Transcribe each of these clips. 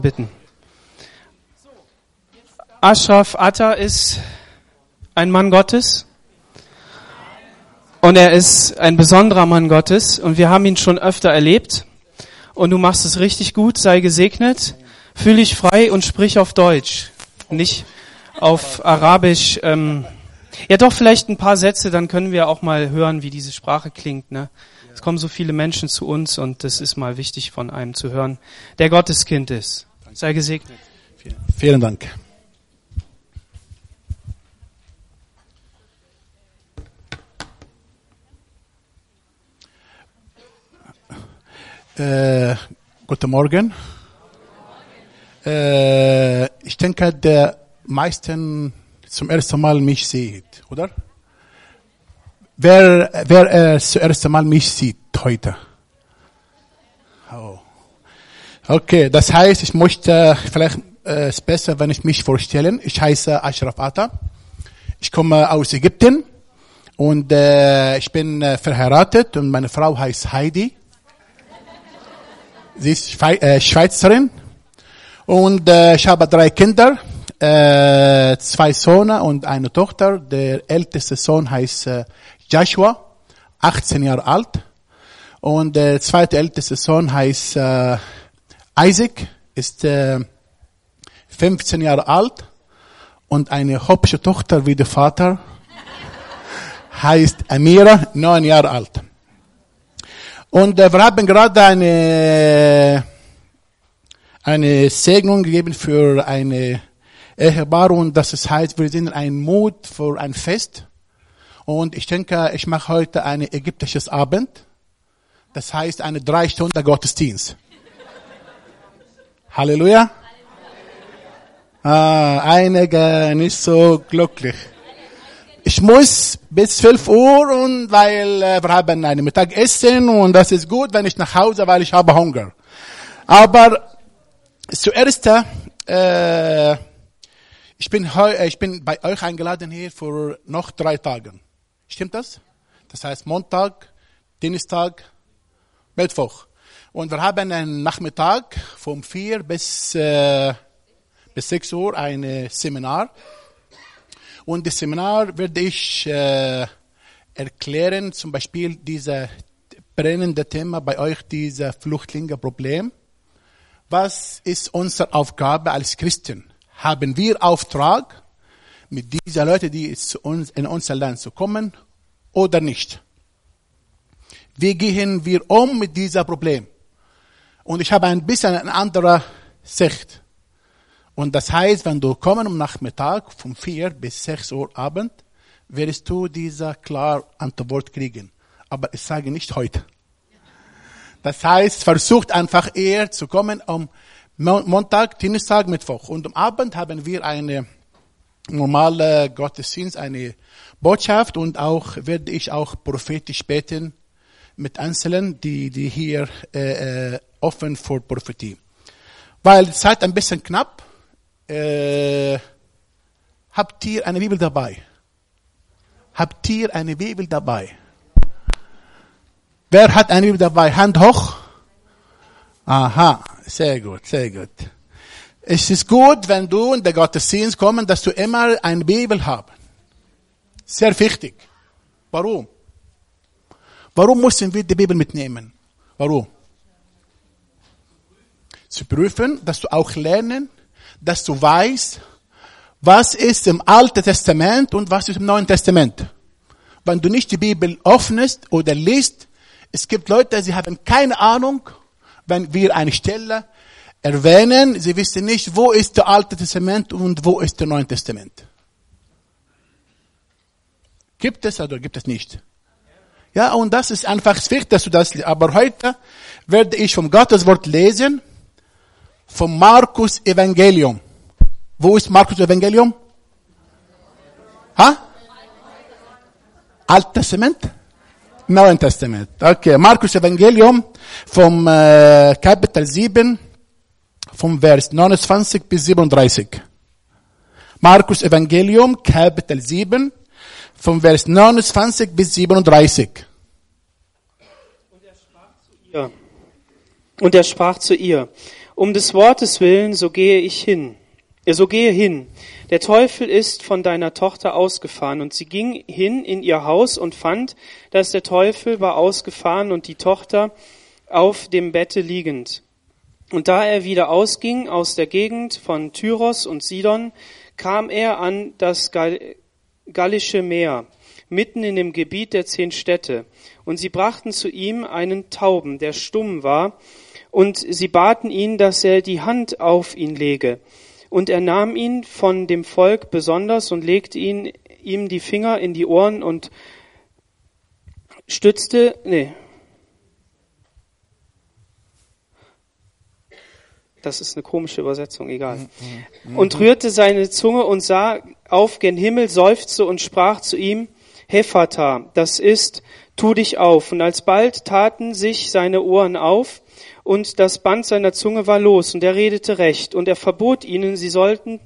bitten. Ashraf Atta ist ein Mann Gottes und er ist ein besonderer Mann Gottes und wir haben ihn schon öfter erlebt und du machst es richtig gut, sei gesegnet, fühl dich frei und sprich auf Deutsch, nicht auf Arabisch. Ähm, ja doch, vielleicht ein paar Sätze, dann können wir auch mal hören, wie diese Sprache klingt. Ne? Es kommen so viele Menschen zu uns und das ist mal wichtig von einem zu hören, der Gotteskind ist. Sei gesegnet. Vielen Dank. Äh, guten Morgen. Äh, ich denke, der meisten zum ersten Mal mich sieht, oder? Wer, wer äh, zuerst Mal mich sieht heute? Oh. Okay, das heißt, ich möchte vielleicht äh, es besser, wenn ich mich vorstellen. Ich heiße Ashraf Atta. Ich komme aus Ägypten und äh, ich bin äh, verheiratet und meine Frau heißt Heidi. Sie ist Schwe äh, Schweizerin und äh, ich habe drei Kinder, äh, zwei Söhne und eine Tochter. Der älteste Sohn heißt äh, Joshua, 18 Jahre alt und der zweite älteste Sohn heißt äh, Isaac, ist äh, 15 Jahre alt und eine hübsche Tochter wie der Vater heißt Amira, 9 Jahre alt. Und äh, wir haben gerade eine, eine Segnung gegeben für eine Ehepaar und das heißt, wir sind ein Mut für ein Fest. Und ich denke, ich mache heute ein ägyptisches Abend. Das heißt, eine drei Stunden Gottesdienst. Halleluja. Ah, einige nicht so glücklich. Ich muss bis 12 Uhr und weil äh, wir haben ein Mittagessen und das ist gut, wenn ich nach Hause, weil ich habe Hunger. Aber zuerst, äh, ich bin heu, ich bin bei euch eingeladen hier für noch drei Tagen. Stimmt das? Das heißt Montag, Dienstag, Mittwoch. Und wir haben einen Nachmittag vom 4 bis, äh, bis 6 Uhr ein Seminar. Und das Seminar werde ich äh, erklären, zum Beispiel dieses brennende Thema bei euch, dieses Flüchtlingeproblem. Was ist unsere Aufgabe als Christen? Haben wir Auftrag, mit diesen Leuten, die zu uns, in unser Land zu kommen, oder nicht? Wie gehen wir um mit diesem Problem? Und ich habe ein bisschen eine andere Sicht. Und das heißt, wenn du kommen am Nachmittag von 4 bis 6 Uhr Abend, wirst du diese klar Antwort kriegen. Aber ich sage nicht heute. Das heißt, versucht einfach eher zu kommen am Montag, Dienstag, Mittwoch. Und am Abend haben wir eine normale Gottesdienst, eine Botschaft und auch werde ich auch prophetisch beten mit Einzelnen, die, die hier äh, äh, offen für Prophetie. Weil Zeit ein bisschen knapp, äh, habt ihr eine Bibel dabei? Habt ihr eine Bibel dabei? Wer hat eine Bibel dabei? Hand hoch. Aha, sehr gut, sehr gut. Es ist gut, wenn du in der Gottesdienst kommst, dass du immer eine Bibel hast. Sehr wichtig. Warum? Warum müssen wir die Bibel mitnehmen? Warum? Zu prüfen, dass du auch lernen, dass du weißt, was ist im Alten Testament und was ist im Neuen Testament. Wenn du nicht die Bibel öffnest oder liest, es gibt Leute, sie haben keine Ahnung, wenn wir eine Stelle erwähnen, sie wissen nicht, wo ist der Alte Testament und wo ist der Neue Testament. Gibt es oder gibt es nicht? Ja, und das ist einfach wichtig, dass du das, aber heute werde ich vom Gottes Wort lesen, vom Markus Evangelium. Wo ist Markus Evangelium? Ha? Alt Testament? Neuen Testament. Okay, Markus Evangelium vom äh, Kapitel 7, vom Vers 29 bis 37. Markus Evangelium, Kapitel 7, vom Vers 29 bis 37. Und er sprach zu ihr. Und er sprach zu ihr, Um des Wortes willen, so gehe ich hin. Äh, So gehe hin. Der Teufel ist von deiner Tochter ausgefahren. Und sie ging hin in ihr Haus und fand, dass der Teufel war ausgefahren und die Tochter auf dem Bette liegend. Und da er wieder ausging aus der Gegend von Tyros und Sidon, kam er an das Gal Gallische Meer, mitten in dem Gebiet der zehn Städte. Und sie brachten zu ihm einen Tauben, der stumm war, und sie baten ihn, dass er die Hand auf ihn lege. Und er nahm ihn von dem Volk besonders und legte ihn, ihm die Finger in die Ohren und stützte, nee, das ist eine komische Übersetzung, egal. Und rührte seine Zunge und sah auf gen Himmel, seufzte und sprach zu ihm, Hephata, das ist, tu dich auf. Und alsbald taten sich seine Ohren auf, und das Band seiner Zunge war los, und er redete recht, und er verbot ihnen, sie sollten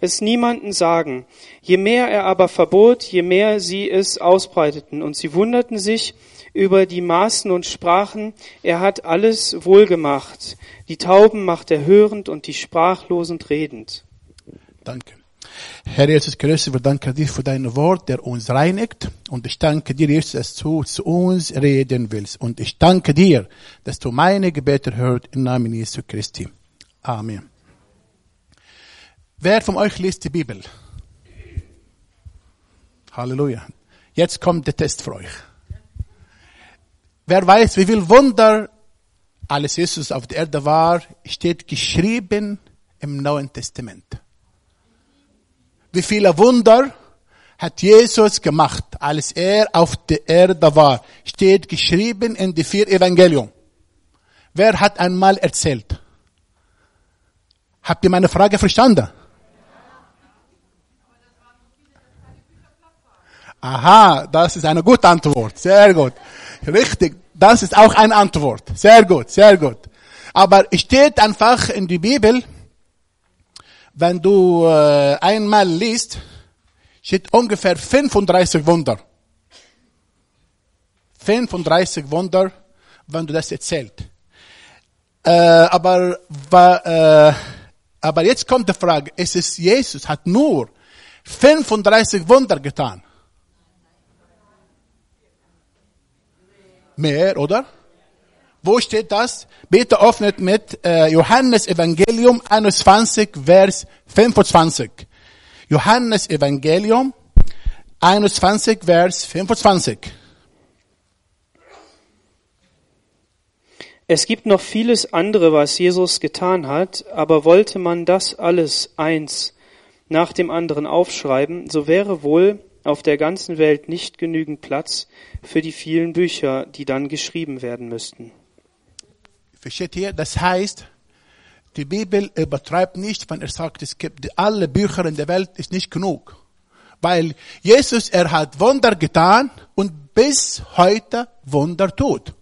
es niemanden sagen. Je mehr er aber verbot, je mehr sie es ausbreiteten, und sie wunderten sich über die Maßen und sprachen, er hat alles wohlgemacht. Die Tauben macht er hörend und die Sprachlosen redend. Danke. Herr Jesus Christus, wir danken dir für dein Wort, der uns reinigt. Und ich danke dir, Jesus, dass du zu uns reden willst. Und ich danke dir, dass du meine Gebete hörst im Namen Jesu Christi. Amen. Wer von euch liest die Bibel? Halleluja. Jetzt kommt der Test für euch. Wer weiß, wie viel Wunder alles Jesus auf der Erde war, steht geschrieben im Neuen Testament. Wie viele Wunder hat Jesus gemacht, als er auf der Erde war, steht geschrieben in die vier Evangelium. Wer hat einmal erzählt? Habt ihr meine Frage verstanden? Aha, das ist eine gute Antwort. Sehr gut. Richtig. Das ist auch eine Antwort. Sehr gut, sehr gut. Aber steht einfach in die Bibel, wenn du äh, einmal liest, steht ungefähr 35 Wunder. 35 Wunder, wenn du das erzählt. Äh, aber, äh, aber jetzt kommt die Frage, es ist Jesus hat nur 35 Wunder getan. Mehr, oder? Wo steht das? Bitte öffnet mit äh, Johannes Evangelium 21, Vers 25. Johannes Evangelium 21, Vers 25. Es gibt noch vieles andere, was Jesus getan hat, aber wollte man das alles eins nach dem anderen aufschreiben, so wäre wohl auf der ganzen Welt nicht genügend Platz für die vielen Bücher, die dann geschrieben werden müssten. Versteht ihr? Das heißt, die Bibel übertreibt nicht, wenn er sagt, es gibt alle Bücher in der Welt, ist nicht genug. Weil Jesus, er hat Wunder getan und bis heute Wunder tut.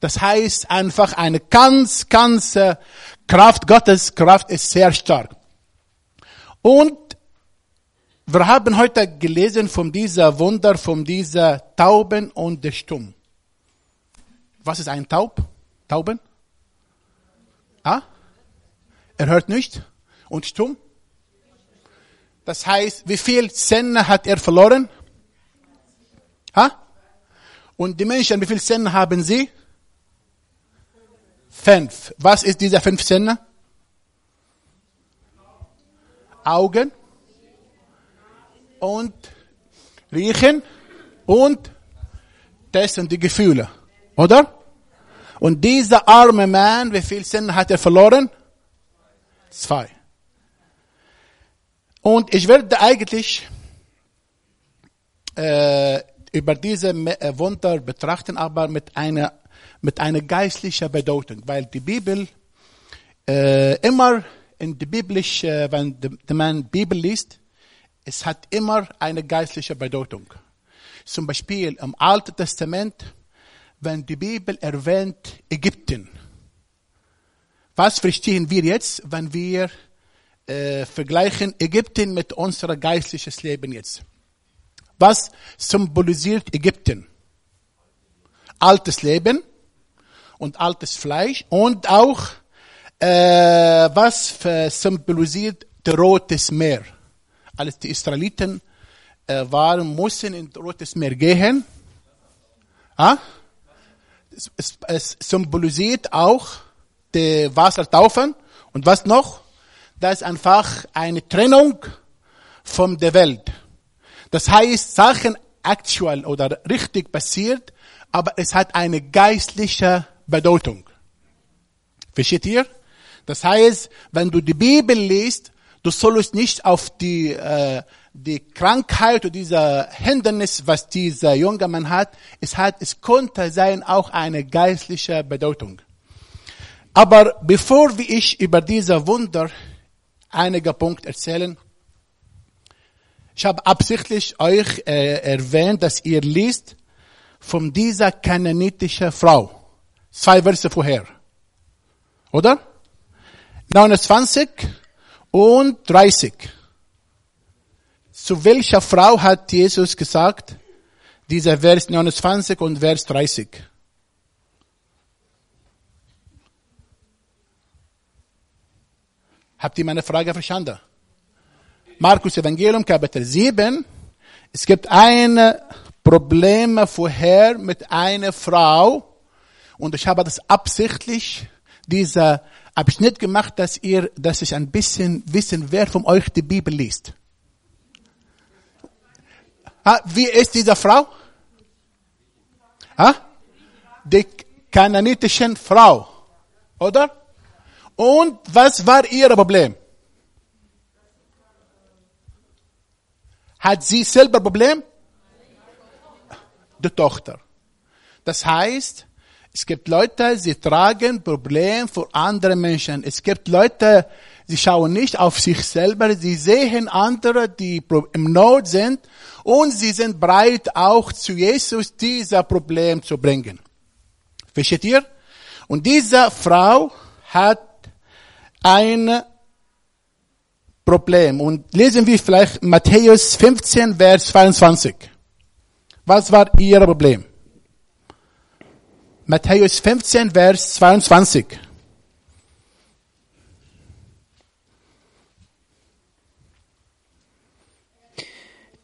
Das heißt einfach eine ganz, ganz äh, Kraft Gottes, Kraft ist sehr stark. Und wir haben heute gelesen von dieser Wunder, von dieser Tauben und der Stumm. Was ist ein Taub? Tauben? Ah? Er hört nicht und stumm. Das heißt, wie viel Zähne hat er verloren? Ha? Und die Menschen, wie viel Zähne haben sie? Fünf. Was ist diese fünf Zähne? Augen und riechen und sind die Gefühle, oder? Und dieser arme Mann, wie viel Zähne hat er verloren? Zwei. Und ich werde eigentlich äh, über diese äh, Wunder betrachten, aber mit einer mit einer geistlichen Bedeutung, weil die Bibel äh, immer in die biblisch, äh, wenn die, die man Bibel liest, es hat immer eine geistliche Bedeutung. Zum Beispiel im Alten Testament, wenn die Bibel erwähnt Ägypten. Was verstehen wir jetzt, wenn wir äh, vergleichen Ägypten mit unserem geistlichen Leben jetzt? Was symbolisiert Ägypten? Altes Leben und altes Fleisch und auch äh, was symbolisiert das Rotes Meer. Als die Israeliten äh, waren, mussten in das Rotes Meer gehen. Ah? Es, es, es symbolisiert auch die Wassertaufen. Und was noch? Das ist einfach eine Trennung von der Welt. Das heißt, Sachen actual oder richtig passiert, aber es hat eine geistliche Bedeutung. Versteht ihr? Das heißt, wenn du die Bibel liest, du sollst nicht auf die, äh, die Krankheit oder dieser Hindernis, was dieser junge Mann hat, es hat, es konnte sein auch eine geistliche Bedeutung. Aber bevor wir ich über diese Wunder einige Punkte erzählen, ich habe absichtlich euch äh, erwähnt, dass ihr liest von dieser kananitischen Frau. Zwei Verse vorher. Oder? 29 und 30. Zu welcher Frau hat Jesus gesagt? Dieser Vers 29 und Vers 30. Habt ihr meine Frage verstanden? Markus Evangelium Kapitel 7. Es gibt ein Problem vorher mit einer Frau und ich habe das absichtlich dieser Abschnitt gemacht, dass ihr, dass ich ein bisschen wissen, wer von euch die Bibel liest. Ah, wie ist diese Frau? Ah? Die kananitischen Frau, oder? Und was war ihr Problem? Hat sie selber Problem? Die Tochter. Das heißt, es gibt Leute, sie tragen Probleme für andere Menschen. Es gibt Leute, sie schauen nicht auf sich selber, sie sehen andere, die im Not sind und sie sind bereit, auch zu Jesus dieser Problem zu bringen. Versteht ihr? Und diese Frau hat ein Problem. Und lesen wir vielleicht Matthäus 15, Vers 22. Was war ihr Problem? Matthäus 15, Vers 22.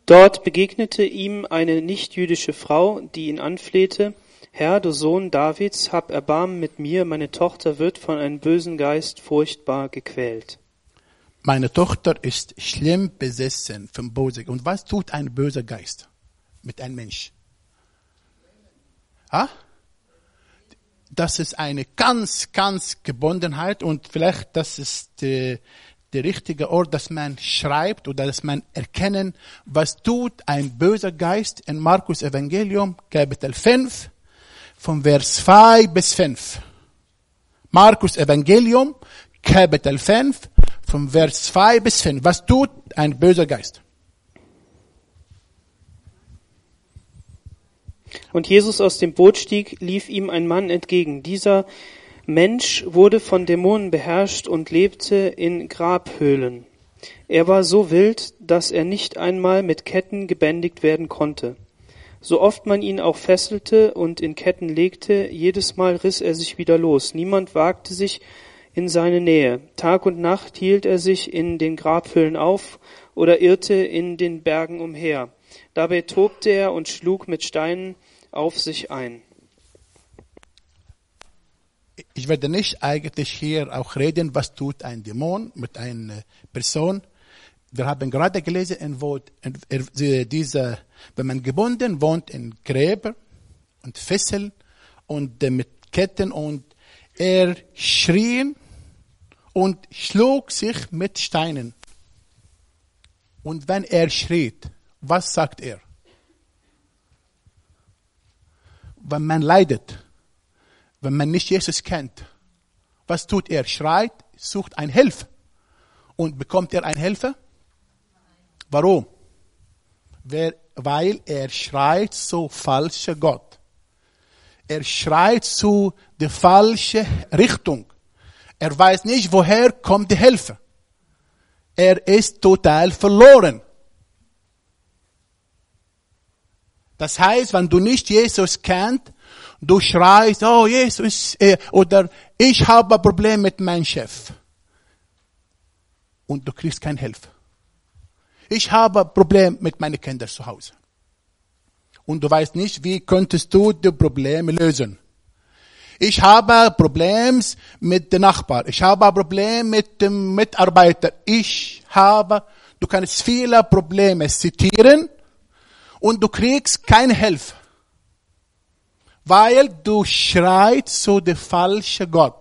Dort begegnete ihm eine nichtjüdische Frau, die ihn anflehte, Herr, du Sohn Davids, hab Erbarmen mit mir, meine Tochter wird von einem bösen Geist furchtbar gequält. Meine Tochter ist schlimm besessen vom Bösen. Und was tut ein böser Geist mit einem Mensch? Ha? Das ist eine ganz, ganz Gebundenheit und vielleicht das ist die, der richtige Ort, dass man schreibt oder dass man erkennen, was tut ein böser Geist in Markus Evangelium, Kapitel 5, von Vers 2 bis 5. Markus Evangelium, Kapitel 5, von Vers 2 bis 5. Was tut ein böser Geist? Und Jesus aus dem Boot stieg, lief ihm ein Mann entgegen. Dieser Mensch wurde von Dämonen beherrscht und lebte in Grabhöhlen. Er war so wild, dass er nicht einmal mit Ketten gebändigt werden konnte. So oft man ihn auch fesselte und in Ketten legte, jedes Mal riss er sich wieder los. Niemand wagte sich in seine Nähe. Tag und Nacht hielt er sich in den Grabhöhlen auf oder irrte in den Bergen umher. Dabei tobte er und schlug mit Steinen auf sich ein. Ich werde nicht eigentlich hier auch reden, was tut ein Dämon mit einer Person. Wir haben gerade gelesen, wo diese, wenn man gebunden wohnt in Gräber und Fesseln und mit Ketten und er schrie und schlug sich mit Steinen. Und wenn er schritt, was sagt er? Wenn man leidet, wenn man nicht Jesus kennt, was tut er? Schreit, sucht ein Hilfe. Und bekommt er ein Hilfe? Warum? Weil er schreit zu falscher Gott. Er schreit zu der falschen Richtung. Er weiß nicht, woher kommt die Hilfe. Er ist total verloren. Das heißt, wenn du nicht Jesus kennst, Du schreist, oh Jesus, äh, oder ich habe ein Problem mit meinem Chef. Und du kriegst keine Hilfe. Ich habe ein Problem mit meinen Kindern zu Hause. Und du weißt nicht, wie könntest du die Probleme lösen. Ich habe Probleme mit dem Nachbar. Ich habe ein Problem mit dem Mitarbeiter. Ich habe, du kannst viele Probleme zitieren und du kriegst keine Hilfe. Weil du schreist zu der falschen Gott,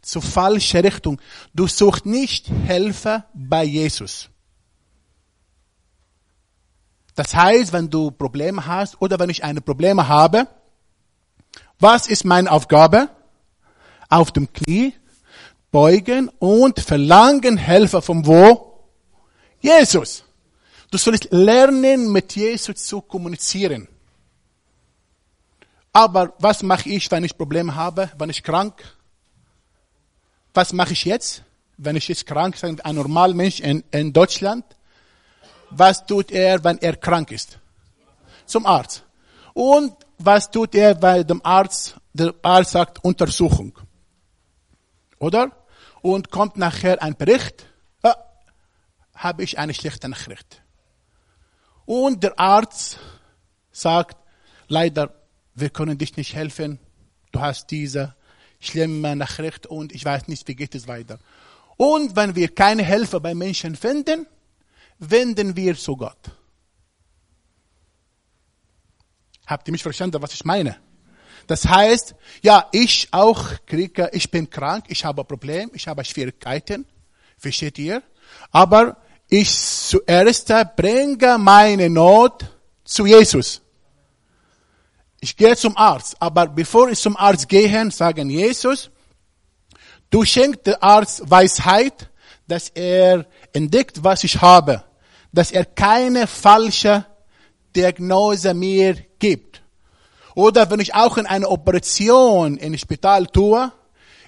zur falschen Richtung. Du suchst nicht Hilfe bei Jesus. Das heißt, wenn du Probleme hast oder wenn ich eine Probleme habe, was ist meine Aufgabe? Auf dem Knie beugen und verlangen Hilfe von wo? Jesus. Du sollst lernen, mit Jesus zu kommunizieren. Aber was mache ich, wenn ich Probleme habe, wenn ich krank? Was mache ich jetzt, wenn ich jetzt krank bin, ein normaler Mensch in, in Deutschland? Was tut er, wenn er krank ist? Zum Arzt. Und was tut er bei dem Arzt? Der Arzt sagt Untersuchung. Oder? Und kommt nachher ein Bericht, ah, habe ich eine schlechte Nachricht. Und der Arzt sagt, leider, wir können dich nicht helfen. Du hast diese schlimme Nachricht und ich weiß nicht, wie geht es weiter. Und wenn wir keine Hilfe bei Menschen finden, wenden wir zu Gott. Habt ihr mich verstanden, was ich meine? Das heißt, ja, ich auch kriege, ich bin krank, ich habe Probleme, ich habe Schwierigkeiten. Versteht ihr? Aber ich zuerst bringe meine Not zu Jesus. Ich gehe zum Arzt, aber bevor ich zum Arzt gehe, sagen Jesus, du schenkst dem Arzt Weisheit, dass er entdeckt, was ich habe, dass er keine falsche Diagnose mir gibt. Oder wenn ich auch in eine Operation in Spital tue,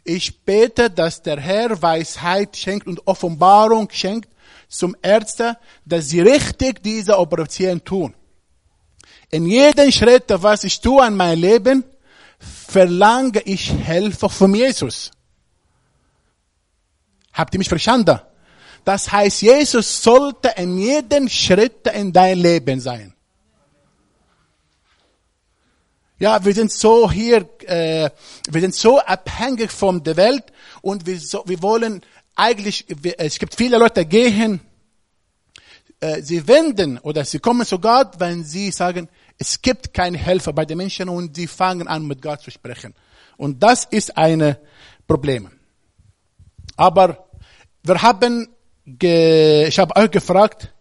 ich bete, dass der Herr Weisheit schenkt und Offenbarung schenkt zum Ärzte, dass sie richtig diese Operation tun. In jedem Schritt, was ich tue an mein Leben, verlange ich Hilfe von Jesus. Habt ihr mich verstanden? Das heißt, Jesus sollte in jedem Schritt in dein Leben sein. Ja, wir sind so hier, äh, wir sind so abhängig von der Welt und wir, so, wir wollen eigentlich, wir, es gibt viele Leute gehen, äh, sie wenden oder sie kommen zu Gott, wenn sie sagen, es gibt keine Helfer bei den Menschen und sie fangen an mit Gott zu sprechen. Und das ist ein Problem. Aber wir haben, ich habe euch gefragt,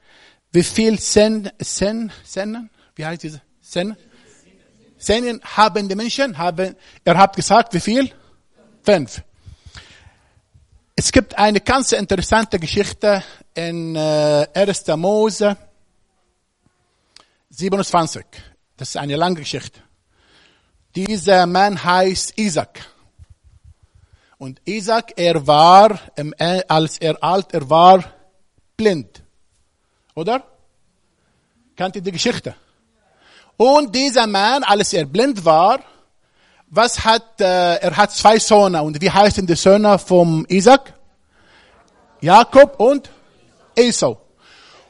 wie viel Sen, Sen, Sennen, wie heißt diese, Sennen? Sennen haben die Menschen, haben, er hat gesagt, wie viel? Fünf. Es gibt eine ganz interessante Geschichte in äh, 1. Mose 27. Das ist eine lange Geschichte. Dieser Mann heißt Isaac. Und Isaac, er war, als er alt, er war blind. Oder? Kennt ihr die Geschichte? Und dieser Mann, als er blind war, was hat, äh, er hat zwei Söhne. Und wie heißen die Söhne vom Isaac? Jakob und Esau.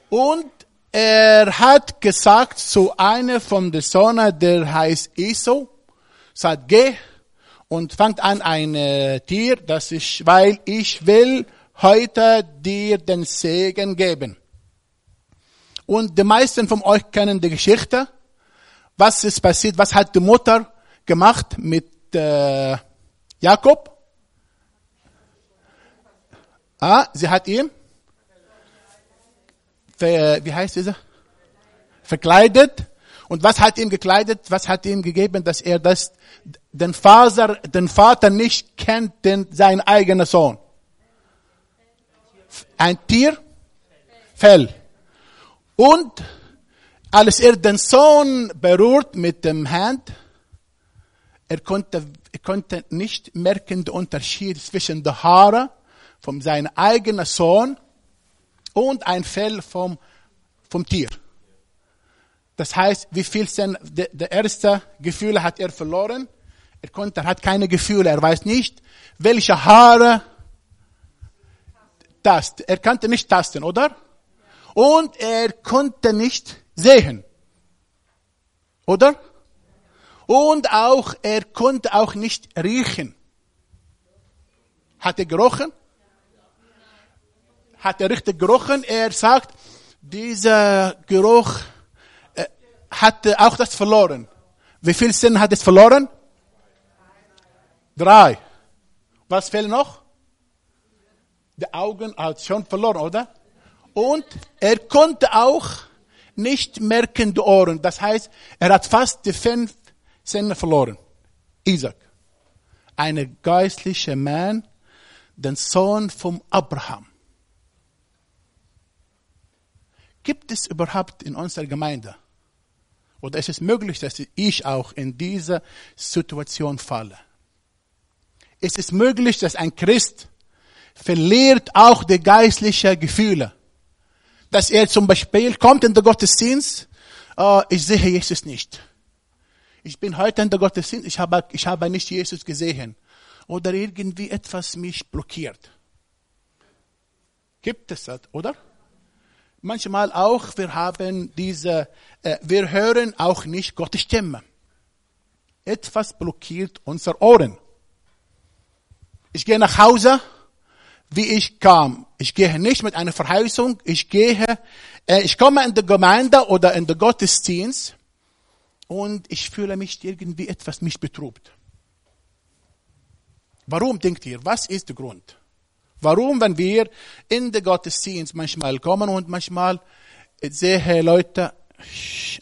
Und er hat gesagt zu einer von den Söhnen, der heißt Esau, sagt, geh und fangt an ein äh, Tier, das ist, weil ich will heute dir den Segen geben. Und die meisten von euch kennen die Geschichte. Was ist passiert? Was hat die Mutter gemacht mit äh, Jakob? Ah, sie hat ihm, wie heißt dieser? Verkleidet. Und was hat ihm gekleidet? Was hat ihm gegeben, dass er das, den Vater, den Vater nicht kennt, den, sein eigener Sohn? Ein Tier? Fell. Und als er den Sohn berührt mit dem Hand, er konnte, er konnte nicht merken den Unterschied zwischen den Haaren von seinem eigenen Sohn und ein Fell vom, vom Tier. Das heißt, wie viel sein, der, der erste Gefühl hat er verloren? Er konnte, er hat keine Gefühle, er weiß nicht, welche Haare tast. Er konnte nicht tasten, oder? Und er konnte nicht sehen. Oder? Und auch, er konnte auch nicht riechen. Hat er gerochen? Hat er richtig gerochen? Er sagt, dieser Geruch äh, hatte auch das verloren. Wie viel Sinn hat es verloren? Drei. Was fehlt noch? Die Augen hat schon verloren, oder? Und er konnte auch nicht merken die Ohren. Das heißt, er hat fast die fünf Sinne verloren. Isaac. Ein geistlicher Mann, den Sohn vom Abraham. Gibt es überhaupt in unserer Gemeinde? Oder ist es möglich, dass ich auch in diese Situation falle? Ist es möglich, dass ein Christ verliert auch die geistlichen Gefühle? Dass er zum Beispiel kommt in den Gottesdienst, uh, ich sehe Jesus nicht. Ich bin heute in der Gottesdienst, ich habe, ich habe nicht Jesus gesehen. Oder irgendwie etwas mich blockiert. Gibt es das, oder? Manchmal auch, wir haben diese, äh, wir hören auch nicht Gottes Stimme. Etwas blockiert unsere Ohren. Ich gehe nach Hause, wie ich kam. Ich gehe nicht mit einer Verheißung. Ich gehe, äh, ich komme in die Gemeinde oder in den Gottesdienst und ich fühle mich irgendwie etwas mich betrübt. Warum denkt ihr? Was ist der Grund? Warum, wenn wir in den Gottesdienst manchmal kommen und manchmal sehe Leute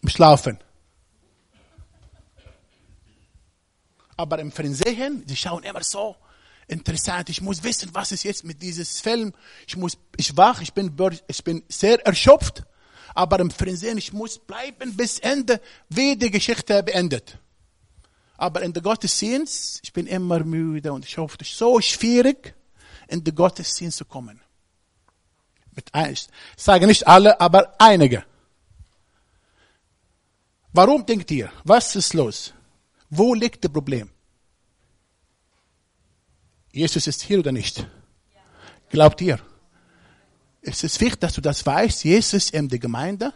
schlafen? Aber im Fernsehen, sie schauen immer so interessant. Ich muss wissen, was ist jetzt mit dieses Film. Ich muss, ich wach, ich bin, ich bin sehr erschöpft. Aber im Fernsehen, ich muss bleiben bis Ende, wie die Geschichte beendet. Aber in der Gottesdienst, ich bin immer müde und ich hoffe, es ist so schwierig, in den Gottesdienst zu kommen. Mit ich sage nicht alle, aber einige. Warum denkt ihr? Was ist los? Wo liegt das Problem? Jesus ist hier oder nicht? Glaubt ihr? Es ist wichtig, dass du das weißt. Jesus in der Gemeinde.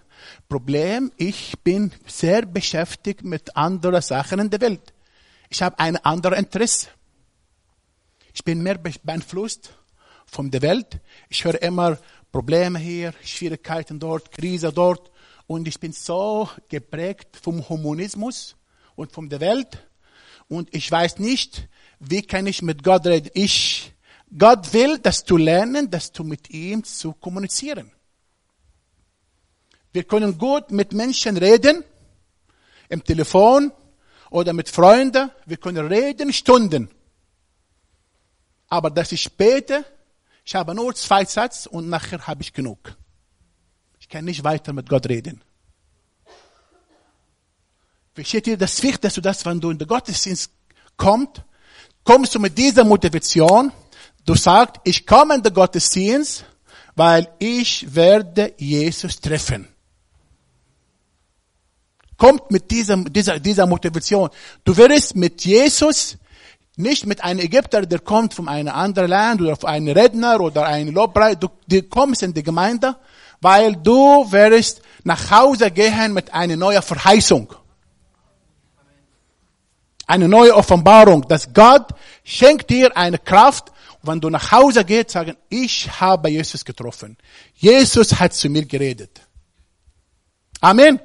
Problem, ich bin sehr beschäftigt mit anderen Sachen in der Welt. Ich habe ein anderes Interesse. Ich bin mehr beeinflusst von der Welt. Ich höre immer Probleme hier, Schwierigkeiten dort, Krise dort. Und ich bin so geprägt vom Humanismus und von der Welt. Und ich weiß nicht, wie kann ich mit Gott reden. Ich, Gott will, dass du lernen, dass du mit ihm zu kommunizieren. Wir können gut mit Menschen reden, im Telefon oder mit Freunden. Wir können reden Stunden. Aber dass ich bete, ich habe nur zwei Sätze und nachher habe ich genug. Ich kann nicht weiter mit Gott reden. Versteht ihr, das wichtig, dass du das, wenn du in den Gottesdienst kommst, kommst du mit dieser Motivation, du sagst, ich komme in den Gottesdienst, weil ich werde Jesus treffen. Kommt mit dieser, dieser, dieser Motivation. Du wirst mit Jesus nicht mit einem Ägypter, der kommt von einem anderen Land oder von einem Redner oder einem Lobpreis. Du, du kommst in die Gemeinde, weil du wirst nach Hause gehen mit einer neuen Verheißung. Eine neue Offenbarung, dass Gott schenkt dir eine Kraft, wenn du nach Hause gehst, sagen, ich habe Jesus getroffen. Jesus hat zu mir geredet. Amen.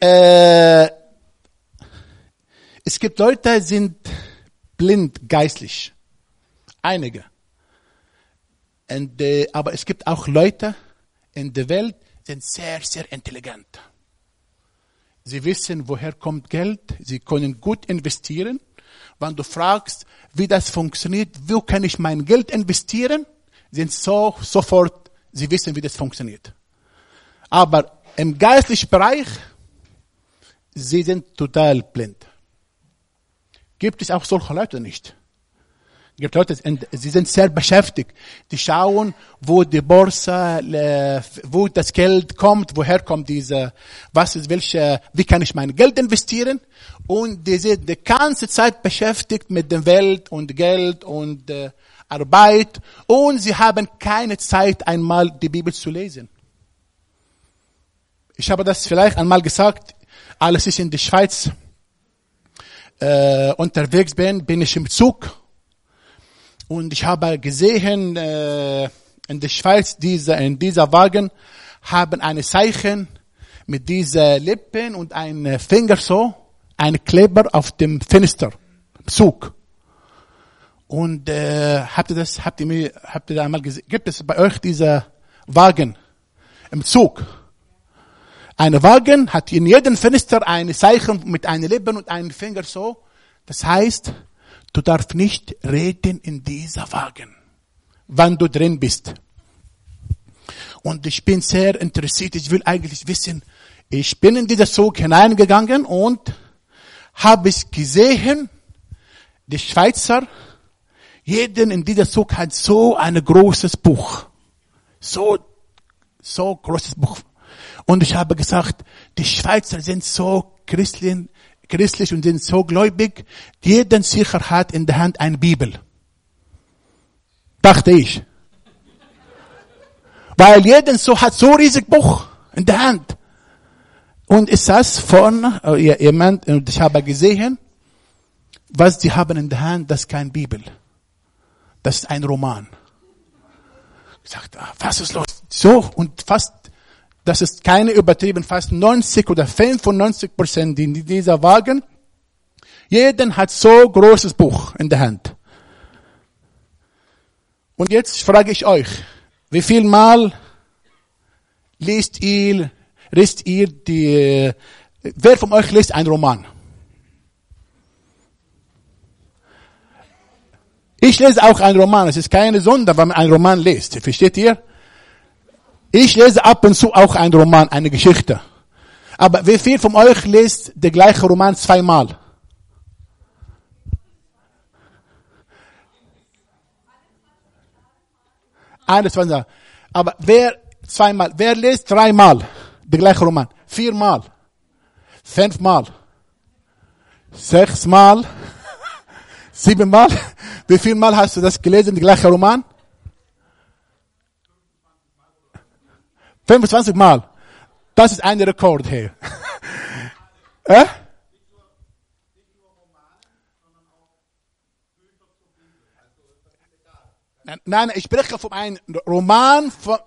Äh, es gibt Leute, die sind blind geistlich. Einige. Und, äh, aber es gibt auch Leute in der Welt, die sind sehr, sehr intelligent. Sie wissen, woher kommt Geld. Sie können gut investieren. Wenn du fragst, wie das funktioniert, wo kann ich mein Geld investieren, sind so sofort, sie wissen, wie das funktioniert. Aber im geistlichen Bereich, sie sind total blind. Gibt es auch solche Leute nicht? Sie sind sehr beschäftigt. Die schauen, wo die Börse, wo das Geld kommt, woher kommt diese, was ist welche, wie kann ich mein Geld investieren? Und die sind die ganze Zeit beschäftigt mit der Welt und Geld und äh, Arbeit und sie haben keine Zeit einmal die Bibel zu lesen. Ich habe das vielleicht einmal gesagt, als ich in der Schweiz äh, unterwegs bin, bin ich im Zug und ich habe gesehen, äh, in der Schweiz, diese, in dieser Wagen haben eine Zeichen mit diesen Lippen und ein Finger so, ein Kleber auf dem Fenster, Zug. Und äh, habt ihr das, habt ihr mir, habt ihr da einmal gesehen? Gibt es bei euch diese Wagen im Zug? Eine Wagen hat in jedem Fenster eine Zeichen mit einem Lippen und einem Finger so. Das heißt, du darfst nicht reden in dieser Wagen, wann du drin bist. Und ich bin sehr interessiert. Ich will eigentlich wissen, ich bin in dieser Zug hineingegangen und habe ich gesehen, die Schweizer, jeden in dieser Zug hat so ein großes Buch. So, so großes Buch. Und ich habe gesagt, die Schweizer sind so christlich, christlich und sind so gläubig. Jeden sicher hat in der Hand eine Bibel. Dachte ich. Weil jeden so hat so riesig Buch in der Hand. Und das von äh, jemand, und ich habe gesehen, was sie haben in der Hand, das ist kein Bibel. Das ist ein Roman. Ich sagte, ah, was ist los? So, und fast, das ist keine übertrieben, fast 90 oder 95 Prozent in dieser Wagen. Jeden hat so großes Buch in der Hand. Und jetzt frage ich euch, wie viel Mal liest ihr, liest ihr die, wer von euch liest einen Roman? Ich lese auch einen Roman. Es ist keine Sonder, wenn man einen Roman liest. Versteht ihr? Ich lese ab und zu auch einen Roman, eine Geschichte. Aber wie viel von euch liest den gleichen Roman zweimal? Eines, zwei, aber wer zweimal, wer liest dreimal den gleichen Roman? Viermal, fünfmal, sechsmal, siebenmal. Wie viel Mal hast du das gelesen, den gleichen Roman? 25 Mal. Das ist ein Rekord hier. äh? Nein, ich spreche von einem Roman von,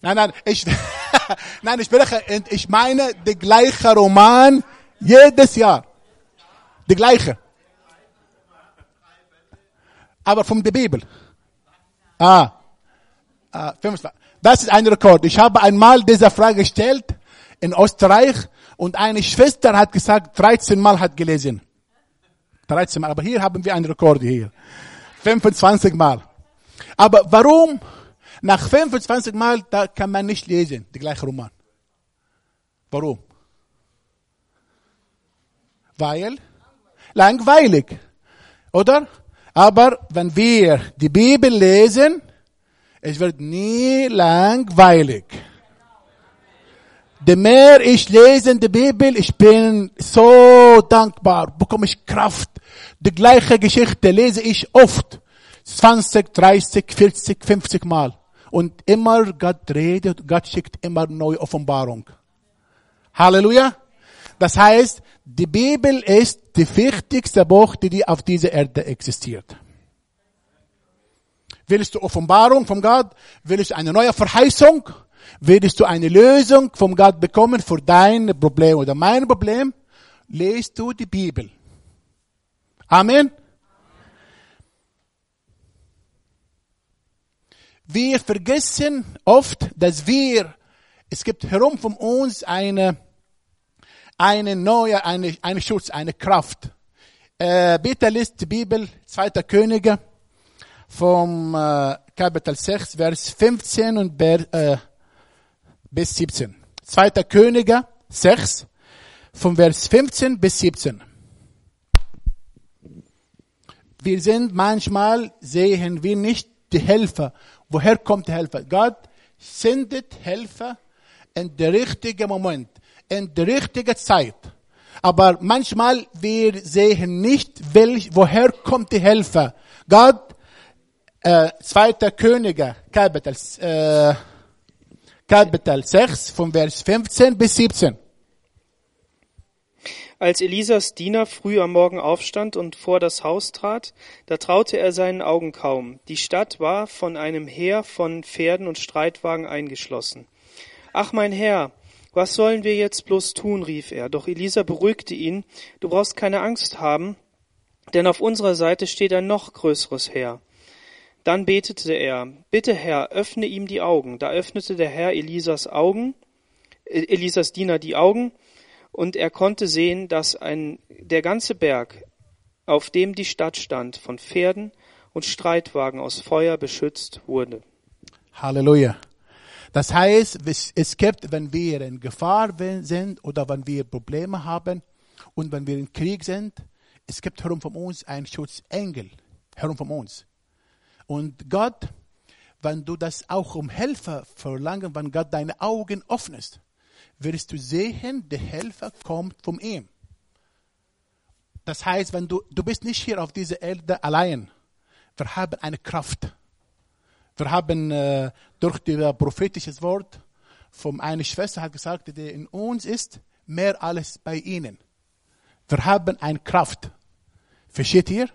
Nein, nein, ich, nein, ich spreche, ich meine, der gleiche Roman jedes Jahr. Der gleiche. Aber von der Bibel. Ah. ah 25. Das ist ein Rekord. Ich habe einmal diese Frage gestellt in Österreich und eine Schwester hat gesagt, 13 Mal hat gelesen. 13 Mal. Aber hier haben wir einen Rekord hier. 25 Mal. Aber warum? Nach 25 Mal, da kann man nicht lesen, die gleiche Roman. Warum? Weil? Langweilig. Oder? Aber wenn wir die Bibel lesen, es wird nie langweilig. Je mehr ich lese in der Bibel, ich bin so dankbar, bekomme ich Kraft. Die gleiche Geschichte lese ich oft. 20, 30, 40, 50 Mal. Und immer Gott redet, Gott schickt immer neue Offenbarung. Halleluja. Das heißt, die Bibel ist die wichtigste Buch, die auf dieser Erde existiert. Willst du Offenbarung von Gott? Willst du eine neue Verheißung? Willst du eine Lösung von Gott bekommen für dein Problem oder mein Problem? Lest du die Bibel. Amen. Wir vergessen oft, dass wir, es gibt herum von uns eine, eine neue, eine, eine Schutz, eine Kraft. Äh, bitte liest die Bibel, 2. Könige, vom äh, Kapitel 6, Vers 15 und äh, bis 17. 2. Könige 6, von Vers 15 bis 17. Wir sind manchmal, sehen wir nicht die Helfer. Woher kommt die Helfer? Gott sendet Helfer in der richtigen Moment, in der richtigen Zeit. Aber manchmal wir sehen nicht, welch, woher kommt die Helfer. Gott, äh, zweiter Könige, Kapitel, äh, Kapitel 6, von Vers 15 bis 17. Als Elisas Diener früh am Morgen aufstand und vor das Haus trat, da traute er seinen Augen kaum. Die Stadt war von einem Heer von Pferden und Streitwagen eingeschlossen. Ach mein Herr, was sollen wir jetzt bloß tun? rief er. Doch Elisa beruhigte ihn, du brauchst keine Angst haben, denn auf unserer Seite steht ein noch größeres Heer. Dann betete er, bitte Herr, öffne ihm die Augen. Da öffnete der Herr Elisas Augen, äh, Elisas Diener die Augen, und er konnte sehen, dass ein, der ganze Berg, auf dem die Stadt stand, von Pferden und Streitwagen aus Feuer beschützt wurde. Halleluja. Das heißt, es gibt, wenn wir in Gefahr sind oder wenn wir Probleme haben und wenn wir in Krieg sind, es gibt herum von uns einen Schutzengel, herum von uns. Und Gott, wenn du das auch um Hilfe verlangen, wenn Gott deine Augen öffnest, wirst du sehen, der Helfer kommt von ihm. Das heißt, wenn du, du bist nicht hier auf dieser Erde allein. Wir haben eine Kraft. Wir haben äh, durch das prophetische Wort von einer Schwester hat gesagt, die in uns ist, mehr alles bei ihnen. Wir haben eine Kraft. Versteht ihr?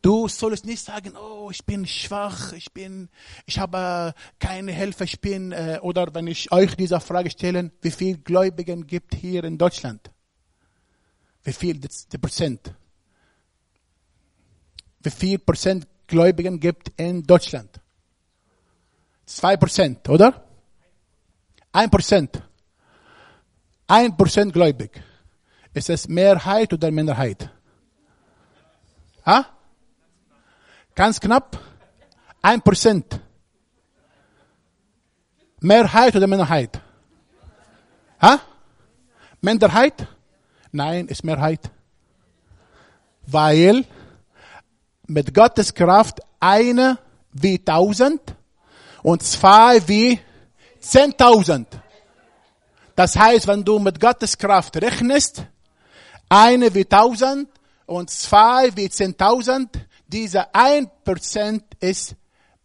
Du sollst nicht sagen, oh, ich bin schwach, ich bin, ich habe keine Hilfe, ich bin, äh, oder wenn ich euch diese Frage stelle, wie viel Gläubigen gibt hier in Deutschland? Wie viel, die Prozent? Wie viel Prozent Gläubigen gibt in Deutschland? Zwei Prozent, oder? Ein Prozent. Ein Prozent gläubig. Ist es Mehrheit oder Minderheit? Ha? Ganz knapp. Ein Prozent. Mehrheit oder Minderheit? Ha? Minderheit? Nein, ist Mehrheit. Weil mit Gottes Kraft eine wie tausend und zwei wie zehntausend. Das heißt, wenn du mit Gottes Kraft rechnest, eine wie tausend und zwei wie zehntausend, dieser ein Prozent ist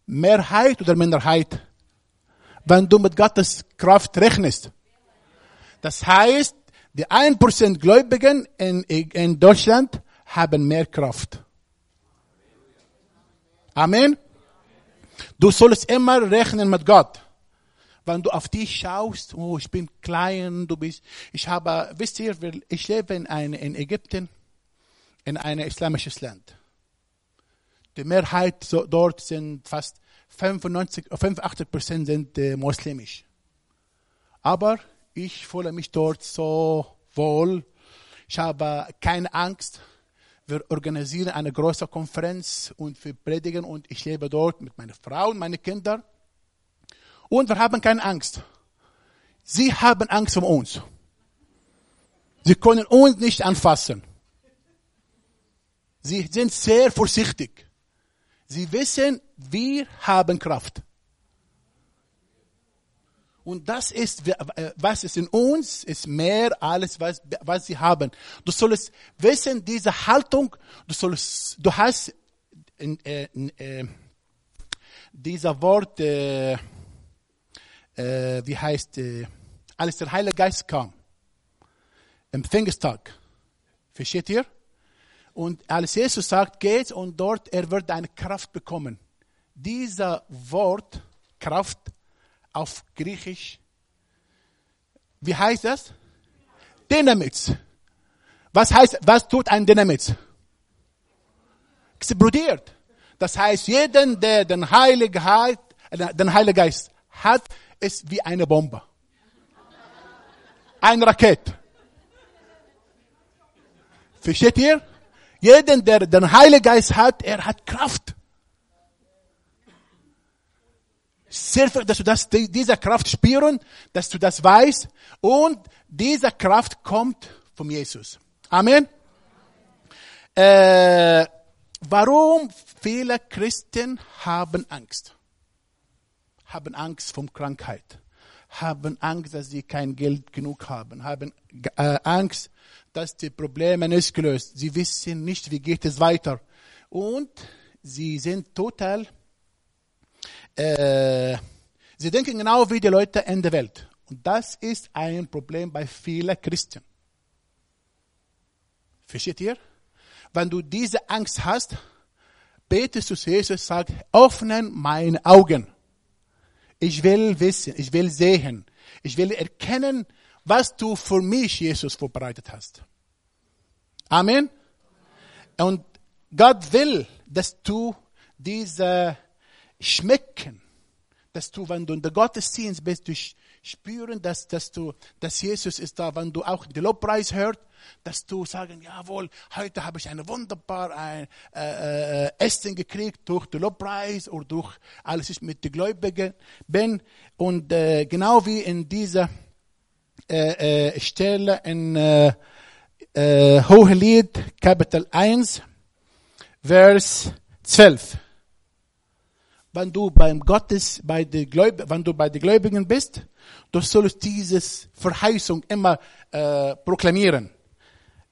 Mehrheit oder Minderheit. Wenn du mit Gottes Kraft rechnest. Das heißt, die ein Prozent Gläubigen in, in Deutschland haben mehr Kraft. Amen. Du sollst immer rechnen mit Gott. Wenn du auf dich schaust, oh, ich bin klein, du bist, ich habe, wisst ihr, ich lebe in, eine, in Ägypten, in einem islamischen Land. Die Mehrheit dort sind fast 95, 85 Prozent sind äh, muslimisch. Aber ich fühle mich dort so wohl. Ich habe keine Angst. Wir organisieren eine große Konferenz und wir predigen und ich lebe dort mit meiner Frau und meinen Kindern. Und wir haben keine Angst. Sie haben Angst um uns. Sie können uns nicht anfassen. Sie sind sehr vorsichtig. Sie wissen, wir haben Kraft. Und das ist, äh, was ist in uns, ist mehr alles, was, was sie haben. Du sollst wissen, diese Haltung, du sollst, du hast, äh, äh, dieser Wort, äh, äh, wie heißt, äh, als der Heilige Geist kam, im Pfingsttag, versteht ihr? Und als Jesus sagt, geht und dort, er wird eine Kraft bekommen. Dieser Wort, Kraft, auf Griechisch, wie heißt das? Dynamit. Was heißt, was tut ein Dynamit? Explodiert. Das heißt, jeden, der den Heiligen, äh, den Heiligen Geist hat, ist wie eine Bombe. Ein Raket. Versteht ihr? Jeden, der den Heiligen Geist hat, er hat Kraft. Sehr dass du das, diese Kraft spüren, dass du das weißt. Und diese Kraft kommt von Jesus. Amen. Äh, warum viele Christen haben Angst? Haben Angst vor Krankheit, haben Angst, dass sie kein Geld genug haben, haben äh, Angst, dass die Probleme nicht gelöst. Sie wissen nicht, wie geht es weiter. Und sie sind total, äh, sie denken genau wie die Leute in der Welt. Und das ist ein Problem bei vielen Christen. Versteht ihr? Wenn du diese Angst hast, betest du zu Jesus, sag, öffnen meine Augen. Ich will wissen, ich will sehen, ich will erkennen, was du für mich, Jesus, vorbereitet hast. Amen. Und Gott will, dass du diese schmecken, dass du, wenn du in der Gottesdienst bist, du spüren, dass, dass du, dass Jesus ist da, wenn du auch den Lobpreis hörst, dass du sagen, jawohl, heute habe ich eine wunderbar ein, äh, äh, Essen gekriegt durch den Lobpreis oder durch alles, ich mit den Gläubigen bin. Und äh, genau wie in dieser äh, äh, Stelle in äh, äh, Hohelied, Kapitel 1, Vers 12 wenn du beim Gottes, bei den Gläubigen, wenn du bei den Gläubigen bist, du sollst dieses Verheißung immer äh, proklamieren.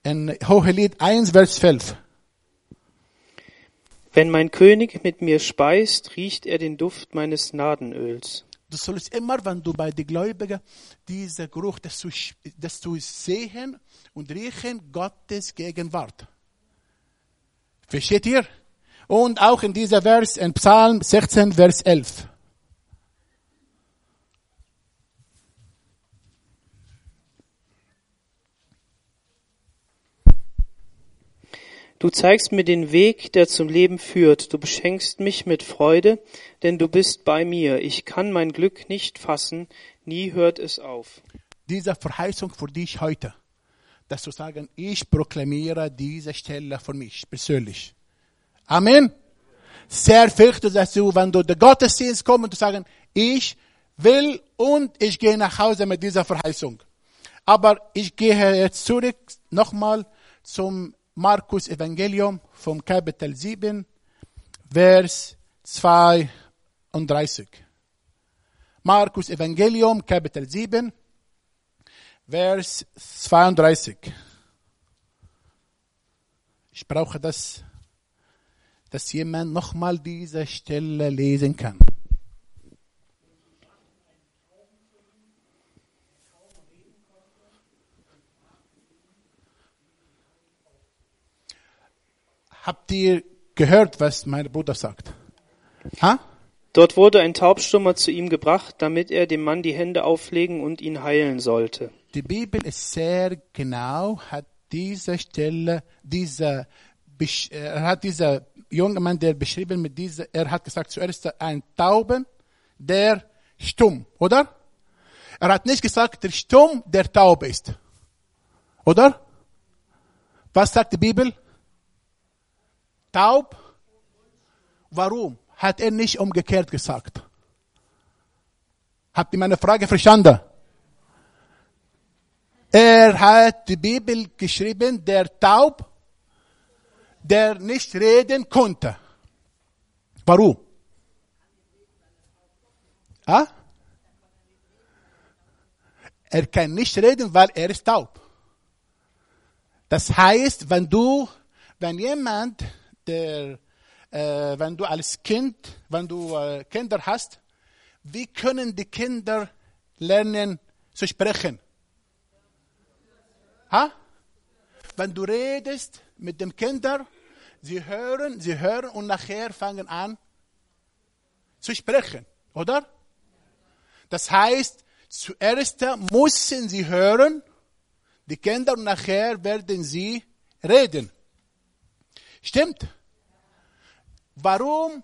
In Hohelied 1, Vers 12. Wenn mein König mit mir speist, riecht er den Duft meines Nadenöls. Du sollst immer, wenn du bei den Gläubigen dieser Geruch, dass du, dass du sehen und riechen Gottes Gegenwart. Versteht ihr? Und auch in dieser Vers, in Psalm 16, Vers 11. Du zeigst mir den Weg, der zum Leben führt. Du beschenkst mich mit Freude, denn du bist bei mir. Ich kann mein Glück nicht fassen, nie hört es auf. Diese Verheißung für dich heute, dass du sagen, ich proklamiere diese Stelle für mich persönlich. Amen. Sehr fürchte, dass du, wenn du den Gottesdienst kommst, und du sagen, ich will und ich gehe nach Hause mit dieser Verheißung. Aber ich gehe jetzt zurück nochmal zum Markus Evangelium vom Kapitel 7, Vers 32. Markus Evangelium, Kapitel 7, Vers 32. Ich brauche das, dass jemand nochmal diese Stelle lesen kann. Habt ihr gehört, was mein Bruder sagt? Ha? Dort wurde ein Taubstummer zu ihm gebracht, damit er dem Mann die Hände auflegen und ihn heilen sollte. Die Bibel ist sehr genau, hat diese Stelle, diese, er hat dieser junge Mann, der beschrieben mit dieser, er hat gesagt, zuerst ein Tauben, der stumm, oder? Er hat nicht gesagt, der stumm, der taub ist. Oder? Was sagt die Bibel? Taub? Warum? Hat er nicht umgekehrt gesagt? Habt ihr meine Frage verstanden? Er hat die Bibel geschrieben, der taub, der nicht reden konnte. Warum? Ah? Er kann nicht reden, weil er ist taub. Das heißt, wenn du, wenn jemand, der, äh, wenn du als Kind, wenn du äh, Kinder hast, wie können die Kinder lernen zu sprechen? Ha? Wenn du redest mit den Kindern, sie hören, sie hören und nachher fangen an zu sprechen, oder? Das heißt, zuerst müssen sie hören, die Kinder, und nachher werden sie reden. Stimmt? Warum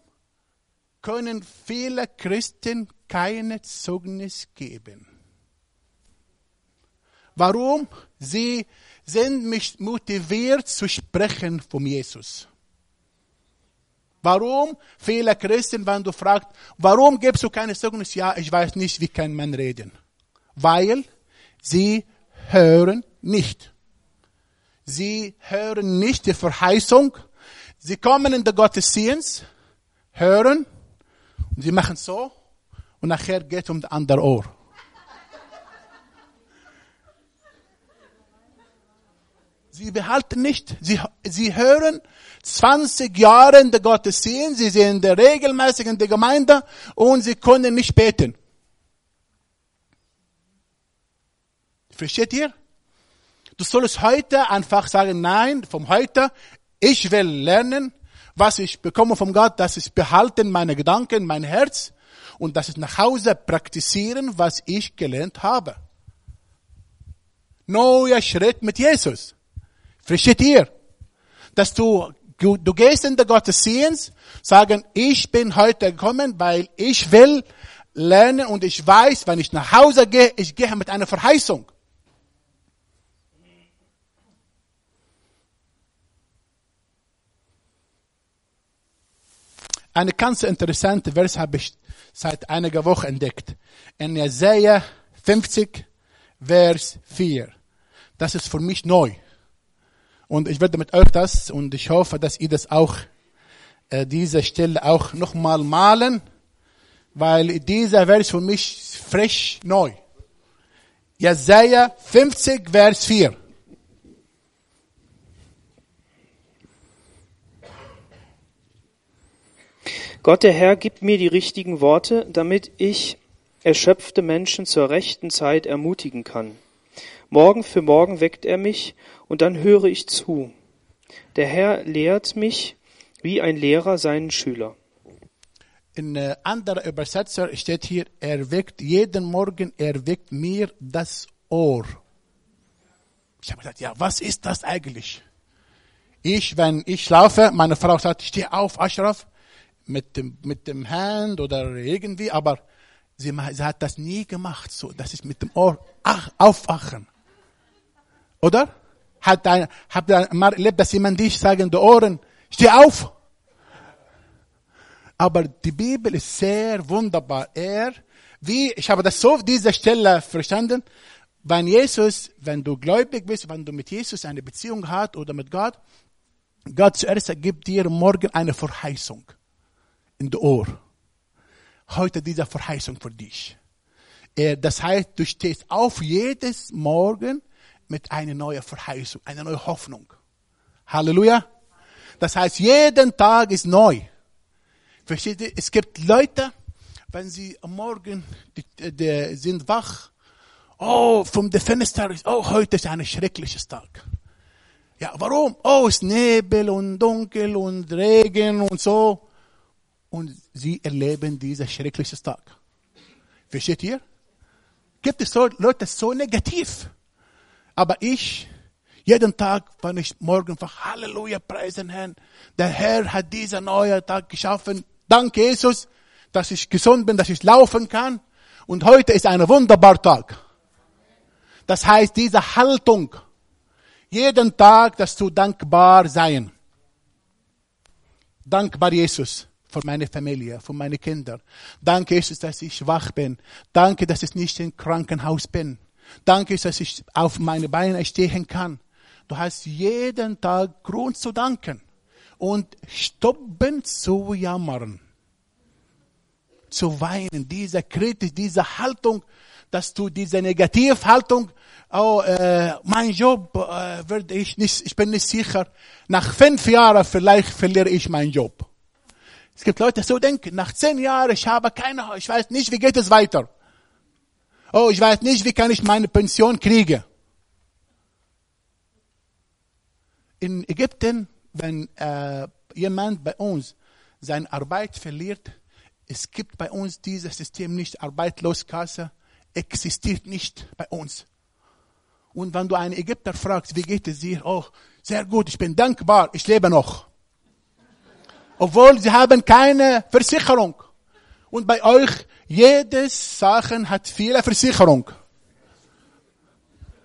können viele Christen keine Zeugnis geben? Warum? Sie sind nicht motiviert zu sprechen von Jesus. Warum? Viele Christen, wenn du fragst, warum gibst du keine Zeugnis? Ja, ich weiß nicht, wie kann man reden. Weil sie hören nicht. Sie hören nicht die Verheißung. Sie kommen in den Gottesdienst, hören, und sie machen so, und nachher geht um das andere Ohr. Sie behalten nicht, sie, sie hören 20 Jahre in der Gottesdienst, sie sind regelmäßig in der Gemeinde und sie können nicht beten. Versteht ihr? Du sollst heute einfach sagen, nein, vom heute, ich will lernen, was ich bekomme von Gott, das ist behalten meine Gedanken, mein Herz und das ist nach Hause praktizieren, was ich gelernt habe. Neuer Schritt mit Jesus. Versteht ihr? Dass du, du, gehst in den Gottesdienst, sagen, ich bin heute gekommen, weil ich will lernen und ich weiß, wenn ich nach Hause gehe, ich gehe mit einer Verheißung. Eine ganz interessante Vers habe ich seit einiger Woche entdeckt. In Jesaja 50, Vers 4. Das ist für mich neu. Und ich werde mit euch das, und ich hoffe, dass ihr das auch, äh, diese Stelle auch nochmal malen, weil dieser Vers für mich frisch neu. Jesaja 50, Vers 4. Gott der Herr gibt mir die richtigen Worte, damit ich erschöpfte Menschen zur rechten Zeit ermutigen kann. Morgen für morgen weckt er mich, und dann höre ich zu. Der Herr lehrt mich, wie ein Lehrer seinen Schüler. In äh, anderer Übersetzer steht hier, er weckt jeden Morgen, er weckt mir das Ohr. Ich habe gesagt, ja, was ist das eigentlich? Ich, wenn ich schlafe, meine Frau sagt, steh auf, Ashraf, mit dem, mit dem Hand oder irgendwie, aber sie, sie hat das nie gemacht, so, das ist mit dem Ohr ach, aufwachen. Oder? Hat ein, ihr mal erlebt, dass jemand dich sagt in die Ohren, steh auf! Aber die Bibel ist sehr wunderbar. Er, wie, ich habe das so auf dieser Stelle verstanden, wenn Jesus, wenn du gläubig bist, wenn du mit Jesus eine Beziehung hast oder mit Gott, Gott zuerst gibt dir morgen eine Verheißung in die Ohr. Heute diese Verheißung für dich. Er, das heißt, du stehst auf jedes Morgen mit einer neuen Verheißung, einer neuen Hoffnung. Halleluja. Das heißt, jeden Tag ist neu. Versteht ihr? Es gibt Leute, wenn sie am Morgen die, die sind wach, oh, vom Fenster ist, oh, heute ist ein schreckliches Tag. Ja, warum? Oh, es ist Nebel und dunkel und Regen und so. Und sie erleben diesen schrecklichen Tag. Versteht ihr? Gibt es Leute so negativ? Aber ich, jeden Tag, wenn ich morgen wach, Halleluja, preisen Herrn. Der Herr hat diesen neuen Tag geschaffen. Dank Jesus, dass ich gesund bin, dass ich laufen kann. Und heute ist ein wunderbarer Tag. Das heißt, diese Haltung, jeden Tag, dass du dankbar sein. Dankbar Jesus für meine Familie, für meine Kinder. Danke Jesus, dass ich wach bin. Danke, dass ich nicht im Krankenhaus bin. Danke, dass ich auf meine Beine stehen kann. Du hast jeden Tag Grund zu danken und stoppen zu jammern, zu weinen, diese Kritik, diese Haltung, dass du diese Negativhaltung, oh, äh, mein Job äh, werde ich nicht, ich bin nicht sicher. Nach fünf Jahren vielleicht verliere ich meinen Job. Es gibt Leute, die so denken, nach zehn Jahren, ich habe keine, ich weiß nicht, wie geht es weiter. Oh, ich weiß nicht, wie kann ich meine Pension kriegen. In Ägypten, wenn äh, jemand bei uns seine Arbeit verliert, es gibt bei uns dieses System nicht, Arbeitsloskasse existiert nicht bei uns. Und wenn du einen Ägypter fragst, wie geht es dir? Oh, sehr gut, ich bin dankbar, ich lebe noch. Obwohl sie haben keine Versicherung. Und bei euch, jedes Sachen hat viele Versicherung.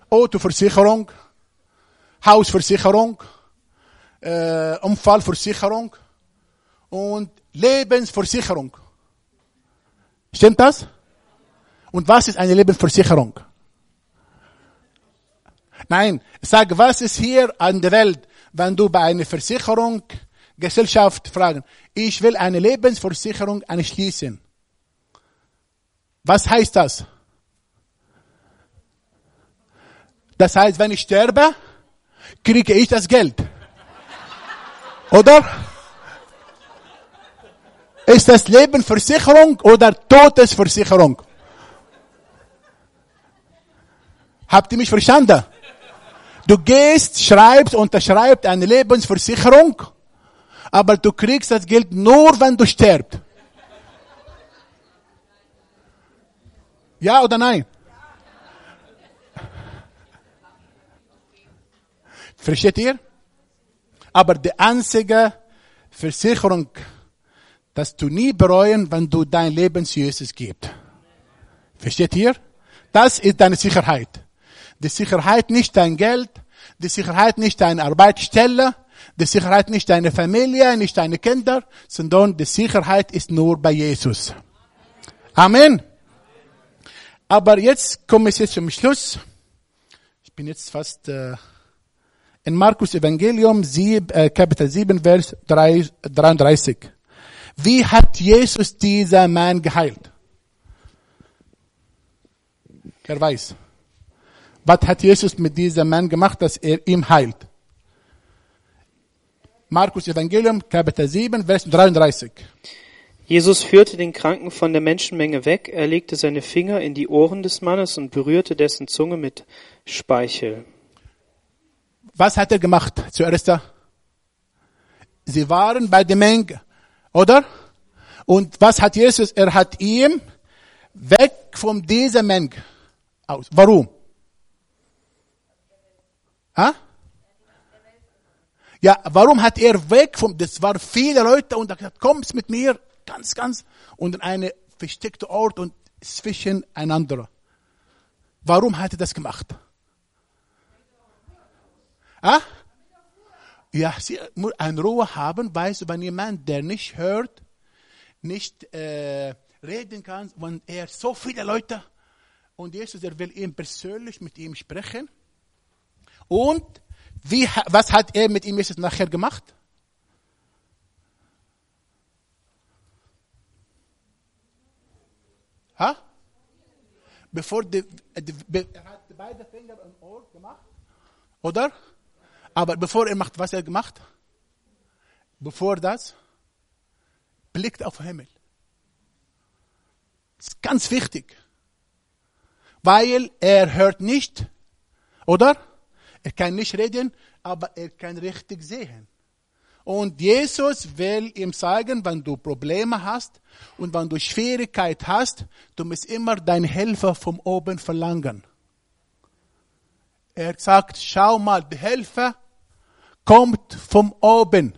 Autoversicherung, Hausversicherung, äh, Unfallversicherung und Lebensversicherung. Stimmt das? Und was ist eine Lebensversicherung? Nein, sag, was ist hier an der Welt, wenn du bei einer Versicherung, Gesellschaft fragen, ich will eine Lebensversicherung anschließen. Was heißt das? Das heißt, wenn ich sterbe, kriege ich das Geld. Oder? Ist das Lebensversicherung oder Todesversicherung? Habt ihr mich verstanden? Du gehst, schreibst, unterschreibst eine Lebensversicherung, aber du kriegst das Geld nur, wenn du stirbst. Ja oder nein? Versteht ihr? Aber die einzige Versicherung, dass du nie bereuen, wenn du dein Leben zu Jesus gibst. Versteht ihr? Das ist deine Sicherheit. Die Sicherheit nicht dein Geld, die Sicherheit nicht deine Arbeitsstelle, die Sicherheit nicht deine Familie, nicht deine Kinder, sondern die Sicherheit ist nur bei Jesus. Amen. Aber jetzt komme ich jetzt zum Schluss. Ich bin jetzt fast äh, in Markus Evangelium 7, äh, Kapitel 7, Vers 3, 33. Wie hat Jesus dieser Mann geheilt? Wer weiß? Was hat Jesus mit diesem Mann gemacht, dass er ihm heilt? Markus Evangelium, Kapitel 7, Vers 33. Jesus führte den Kranken von der Menschenmenge weg, er legte seine Finger in die Ohren des Mannes und berührte dessen Zunge mit Speichel. Was hat er gemacht zuerst? Sie waren bei der Menge, oder? Und was hat Jesus? Er hat ihm weg von dieser Menge aus. Warum? Ha? Ja, warum hat er weg vom, das waren viele Leute und er hat gesagt, kommst mit mir, ganz, ganz, und eine versteckte Ort und zwischen einander. Warum hat er das gemacht? Ah? Ja, sie muss eine Ruhe haben, weißt du, wenn jemand, der nicht hört, nicht äh, reden kann, wenn er so viele Leute und Jesus, er will ihm persönlich mit ihm sprechen. Und wie, was hat er mit ihm Jesus nachher gemacht? Ha? Bevor die, die, er hat beide Finger im Ohr gemacht, oder? Aber bevor er macht, was er gemacht? Bevor das, blickt auf den Himmel. Das ist ganz wichtig. Weil er hört nicht, oder? Er kann nicht reden, aber er kann richtig sehen. Und Jesus will ihm sagen, wenn du Probleme hast und wenn du Schwierigkeit hast, du musst immer deinen Helfer vom oben verlangen. Er sagt, schau mal, die Helfer kommt vom oben.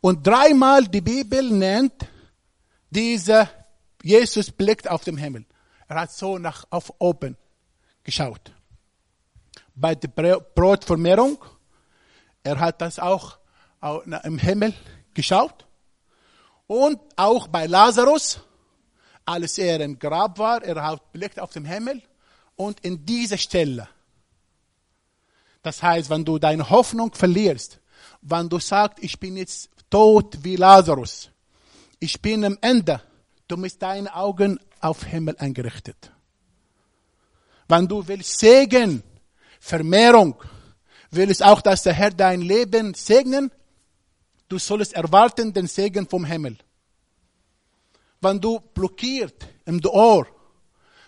Und dreimal die Bibel nennt diese Jesus blickt auf den Himmel. Er hat so nach auf oben geschaut. Bei der Brotvermehrung, er hat das auch im Himmel geschaut. Und auch bei Lazarus, als er im Grab war, er hat blickt auf den Himmel und in diese Stelle. Das heißt, wenn du deine Hoffnung verlierst, wenn du sagst, ich bin jetzt tot wie Lazarus, ich bin am Ende, du musst deine Augen auf Himmel eingerichtet. Wenn du willst Segen, Vermehrung, willst auch, dass der Herr dein Leben segnen, du sollst erwarten den Segen vom Himmel. Wenn du blockiert im Ohr,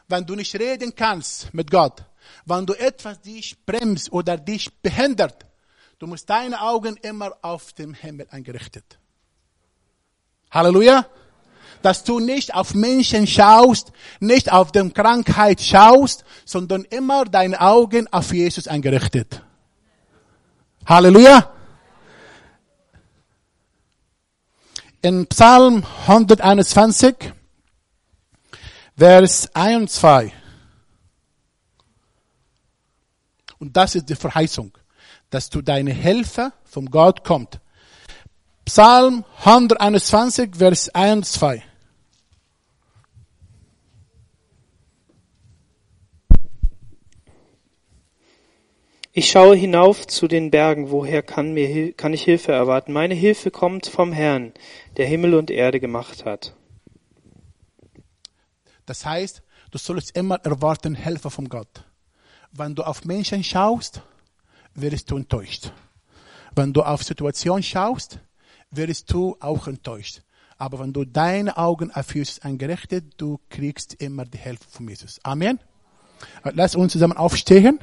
wenn du nicht reden kannst mit Gott, wenn du etwas dich bremst oder dich behindert, du musst deine Augen immer auf den Himmel eingerichtet. Halleluja. Dass du nicht auf Menschen schaust, nicht auf die Krankheit schaust, sondern immer deine Augen auf Jesus eingerichtet. Halleluja. In Psalm 121, Vers 1 und 2. Und das ist die Verheißung, dass du deine Hilfe vom Gott kommt. Psalm 121, Vers 1 und 2. Ich schaue hinauf zu den Bergen, woher kann, mir, kann ich Hilfe erwarten? Meine Hilfe kommt vom Herrn, der Himmel und Erde gemacht hat. Das heißt, du sollst immer erwarten Hilfe von Gott. Wenn du auf Menschen schaust, wirst du enttäuscht. Wenn du auf Situationen schaust, wirst du auch enttäuscht. Aber wenn du deine Augen auf Jesus eingerichtet, du kriegst immer die Hilfe von Jesus. Amen. Lass uns zusammen aufstehen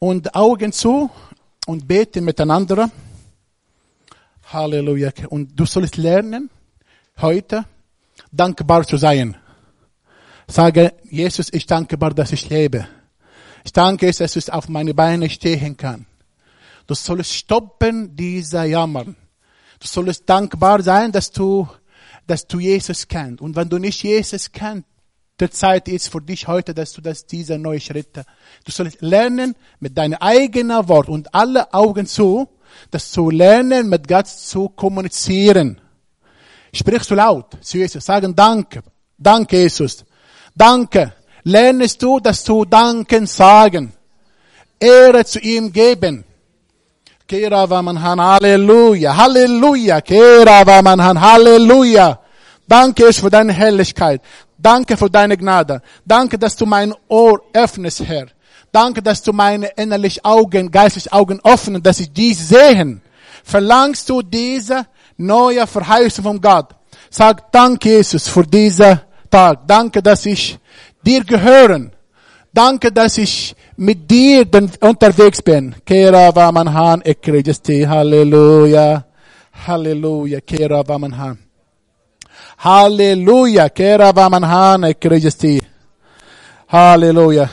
und Augen zu und beten miteinander. Halleluja. Und du sollst lernen, heute dankbar zu sein. Sage, Jesus, ich dankbar, dass ich lebe. Ich danke, dass ich auf meine Beine stehen kann. Du sollst stoppen dieser Jammern. Du sollst dankbar sein, dass du, dass du Jesus kennst. Und wenn du nicht Jesus kennst, der Zeit ist für dich heute, dass du das, diese neue Schritte, du sollst lernen mit deinem eigenen Wort und alle Augen zu, dass du lernen, mit Gott zu kommunizieren. Sprich so laut zu Jesus, sagen Danke, Danke Jesus, Danke. Lernst du, dass du Danken sagen, Ehre zu ihm geben. Kera Vamanhan, Halleluja, Halleluja, Kera Vamanhan, Halleluja. Danke Jesus für deine Herrlichkeit. Danke für deine Gnade. Danke, dass du mein Ohr öffnest, Herr. Danke, dass du meine innerlichen Augen, geistlichen Augen öffnen, dass ich dies sehen. Verlangst du diese neue Verheißung von Gott? Sag Danke, Jesus, für diesen Tag. Danke, dass ich dir gehören. Danke, dass ich mit dir unterwegs bin. Kera Vamanhan Ekrejesti. Halleluja. Halleluja. Halleluja. Kera Vamanhan Ekrejesti. Halleluja.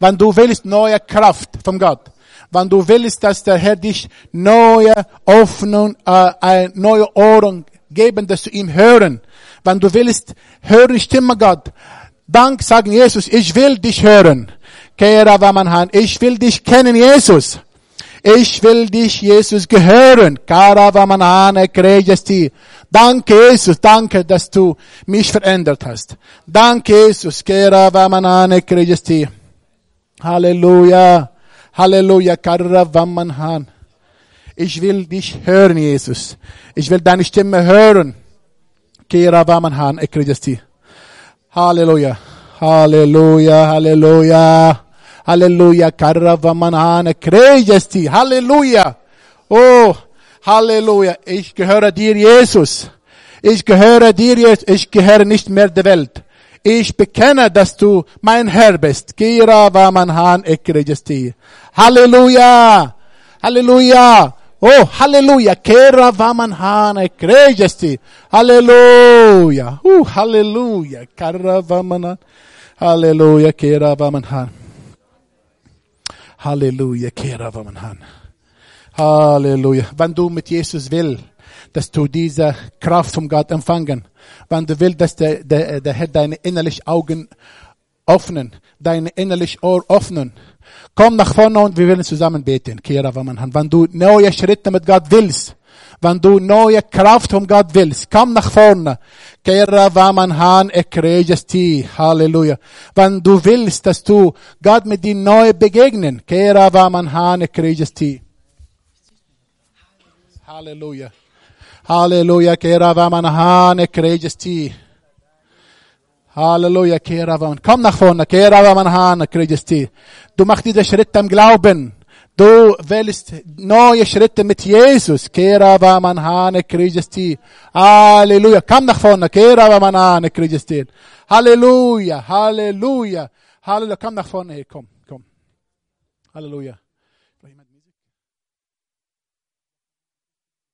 Wenn du willst neue Kraft von Gott, wenn du willst, dass der Herr dich neue Öffnung, äh, äh, neue Ohren geben, dass du ihm hören, wenn du willst, höre Stimme Gott, Dank sagen Jesus, ich will dich hören. Kera Vamanhan, ich will dich kennen, Jesus. Ich will dich, Jesus, gehören. Kara Vamanhan, Ekrejesti. Danke, Jesus, danke, dass du mich verändert hast. Danke, Jesus, Kera Vamanhan, Ekrejesti. Halleluja. Halleluja, Kara Vamanhan. Ich will dich hören, Jesus. Ich will deine Stimme hören. Kera Vamanhan, Ekrejesti. Halleluja. Halleluja, Halleluja. Halleluja, Karavamanane, Krejesti, Halleluja. Oh, Halleluja. Ich gehöre dir, Jesus. Ich gehöre dir, Jesus. Ich gehöre nicht mehr der Welt. Ich bekenne, dass du mein Herr bist. Kira Vamanhan Ekrejesti. Halleluja. Halleluja. Oh, Halleluja. Kera Vamanhan Ekrejesti. Halleluja. Uh, Halleluja. Kara Vamanhan. Halleluja. Kera Vamanhan. Halleluja, Kera Vamanhan. Halleluja. Wenn du mit Jesus will, dass du diese Kraft von Gott empfangen, wenn du willst, dass der, der, der Herr deine innerlichen Augen öffnen, deine innerlichen Ohr öffnen, komm nach vorne und wir werden zusammen beten, Kera Vamanhan. Wenn du neue Schritte mit Gott willst, wenn du neue Kraft von Gott willst, komm nach vorne. Kera Vamanhan Ekrejesti. Halleluja. Wenn du willst, dass du Gott mit dir neu begegnen, Kera Vamanhan Ekrejesti. Halleluja. Halleluja. Kera Vamanhan Ekrejesti. Halleluja. Kera Vaman. Komm nach vorne. Kera Vamanhan Ekrejesti. Du machst diese Schritte im Glauben. Du willst neue Schritte mit Jesus. Kera va manhane Christi. Halleluja. Komm nach vorne. Kera va manhane Christi. Halleluja. Halleluja. Halleluja. Komm nach vorne. Komm, komm. Halleluja.